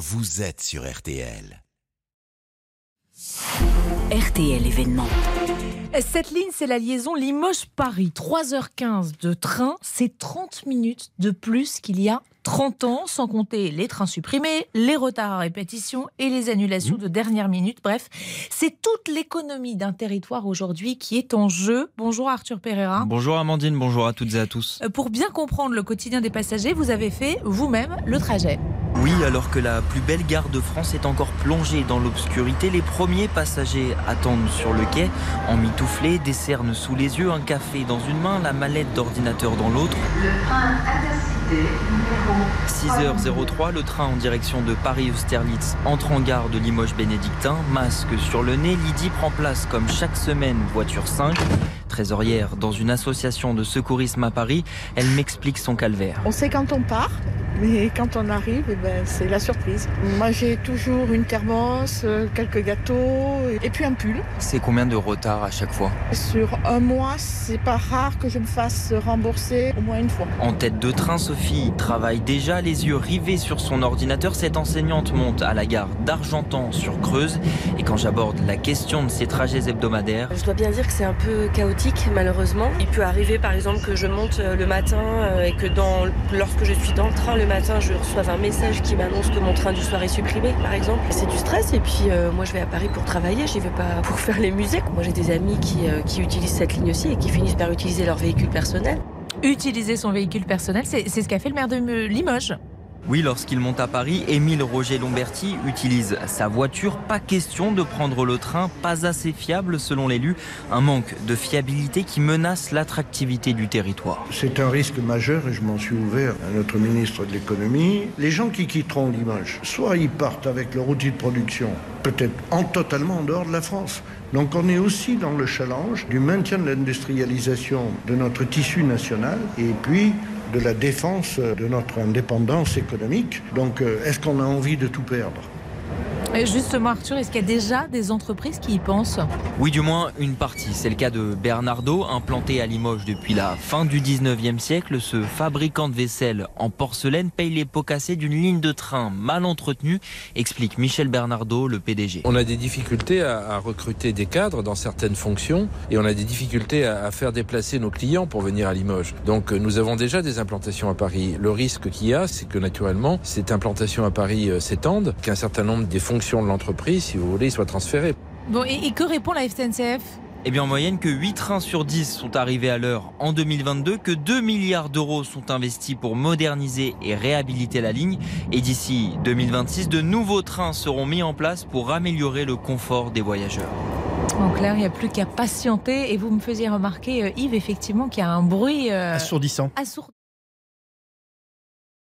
vous êtes sur RTL. RTL événement. Cette ligne, c'est la liaison Limoges-Paris. 3h15 de train, c'est 30 minutes de plus qu'il y a 30 ans, sans compter les trains supprimés, les retards à répétition et les annulations de dernière minute. Bref, c'est toute l'économie d'un territoire aujourd'hui qui est en jeu. Bonjour Arthur Pereira. Bonjour Amandine, bonjour à toutes et à tous. Euh, Pour bien comprendre le quotidien des passagers, vous avez fait vous-même le trajet. Oui, alors que la plus belle gare de France est encore plongée dans l'obscurité, les premiers passagers attendent sur le quai, en mitouflé, des cernes sous les yeux, un café dans une main, la mallette d'ordinateur dans l'autre. Le train intercité numéro 6h03, le train en direction de Paris-Austerlitz entre en gare de Limoges-Bénédictin. Masque sur le nez, Lydie prend place comme chaque semaine, voiture 5. Trésorière dans une association de secourisme à Paris, elle m'explique son calvaire. On sait quand on part, mais quand on arrive, eh ben, c'est la surprise. Moi, j'ai toujours une thermos, euh, quelques gâteaux et puis un pull. C'est combien de retard à chaque fois? Sur un mois, c'est pas rare que je me fasse rembourser au moins une fois. En tête de train, Sophie travaille déjà les yeux rivés sur son ordinateur. Cette enseignante monte à la gare d'Argentan sur Creuse. Et quand j'aborde la question de ses trajets hebdomadaires, Je dois bien dire que c'est un peu chaotique malheureusement. Il peut arriver par exemple que je monte euh, le matin euh, et que lorsque je suis dans le train le matin, je reçoive un message qui m'annonce que mon train du soir est supprimé par exemple. C'est du stress et puis euh, moi je vais à Paris pour travailler, j'y vais pas pour faire les musées. Moi j'ai des amis qui, utilisent cette ligne aussi et qui finissent par utiliser leur véhicule personnel. Utiliser son véhicule personnel, c'est ce qu'a fait le maire de Limoges. Oui, lorsqu'il monte à Paris, Émile Roger Lomberti utilise sa voiture. Pas question de prendre le train, pas assez fiable selon l'élu. Un manque de fiabilité qui menace l'attractivité du territoire. C'est un risque majeur et je m'en suis ouvert à notre ministre de l'économie. Les gens qui quitteront Limoges, soit ils partent avec leur outil de production, peut-être en totalement en dehors de la France. Donc on est aussi dans le challenge du maintien de l'industrialisation de notre tissu national et puis de la défense de notre indépendance économique. Donc euh, est-ce qu'on a envie de tout perdre? Et Justement, Arthur, est-ce qu'il y a déjà des entreprises qui y pensent? Oui, du moins une partie. C'est le cas de Bernardo, implanté à Limoges depuis la fin du 19e siècle. Ce fabricant de vaisselle en porcelaine paye les pots cassés d'une ligne de train mal entretenue, explique Michel Bernardo, le PDG. On a des difficultés à, recruter des cadres dans certaines fonctions et on a des difficultés à, à faire déplacer nos clients pour venir à Limoges. Donc euh, nous avons déjà des implantations à Paris. Le risque qu'il y a, c'est que naturellement, cette implantation à Paris euh, s'étende, qu'un certain nombre des fonctions de l'entreprise, si vous voulez, soient transférées. Bon, et, et que répond la SNCF Eh bien, en moyenne, que 8 trains sur 10 sont arrivés à l'heure en 2022, que 2 milliards d'euros sont investis pour moderniser et réhabiliter la ligne. Et d'ici 2026, de nouveaux trains seront mis en place pour améliorer le confort des voyageurs. En clair, il n'y a plus qu'à patienter. Et vous me faisiez remarquer, euh, Yves, effectivement, qu'il y a un bruit euh, Assourdissant. assourdissant.